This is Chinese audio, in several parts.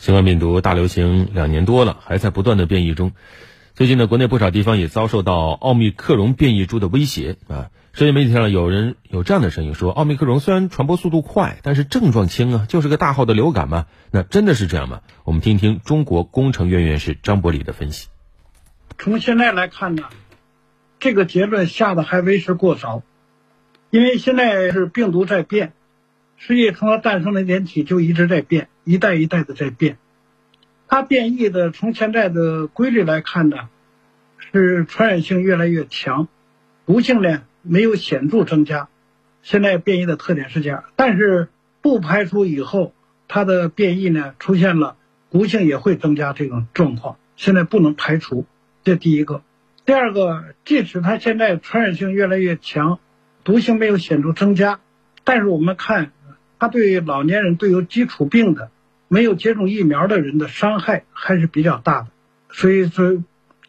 新冠病毒大流行两年多了，还在不断的变异中。最近呢，国内不少地方也遭受到奥密克戎变异株的威胁啊。社交媒体上有人有这样的声音说，奥密克戎虽然传播速度快，但是症状轻啊，就是个大号的流感嘛。那真的是这样吗？我们听听中国工程院院士张伯礼的分析。从现在来看呢，这个结论下的还为时过早，因为现在是病毒在变，实际从它诞生的那天起就一直在变。一代一代的在变，它变异的从现在的规律来看呢，是传染性越来越强，毒性呢没有显著增加。现在变异的特点是这样，但是不排除以后它的变异呢出现了毒性也会增加这种状况，现在不能排除。这第一个，第二个，即使它现在传染性越来越强，毒性没有显著增加，但是我们看它对老年人、对有基础病的。没有接种疫苗的人的伤害还是比较大的，所以说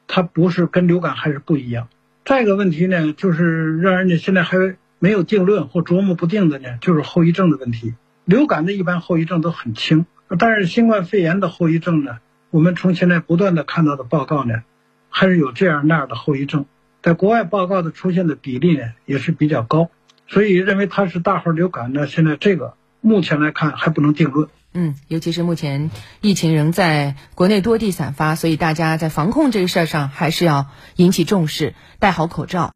它不是跟流感还是不一样。再一个问题呢，就是让人家现在还没有定论或琢磨不定的呢，就是后遗症的问题。流感的一般后遗症都很轻，但是新冠肺炎的后遗症呢，我们从现在不断的看到的报告呢，还是有这样那样的后遗症，在国外报告的出现的比例呢也是比较高，所以认为它是大号流感呢，现在这个目前来看还不能定论。嗯，尤其是目前疫情仍在国内多地散发，所以大家在防控这个事儿上还是要引起重视，戴好口罩。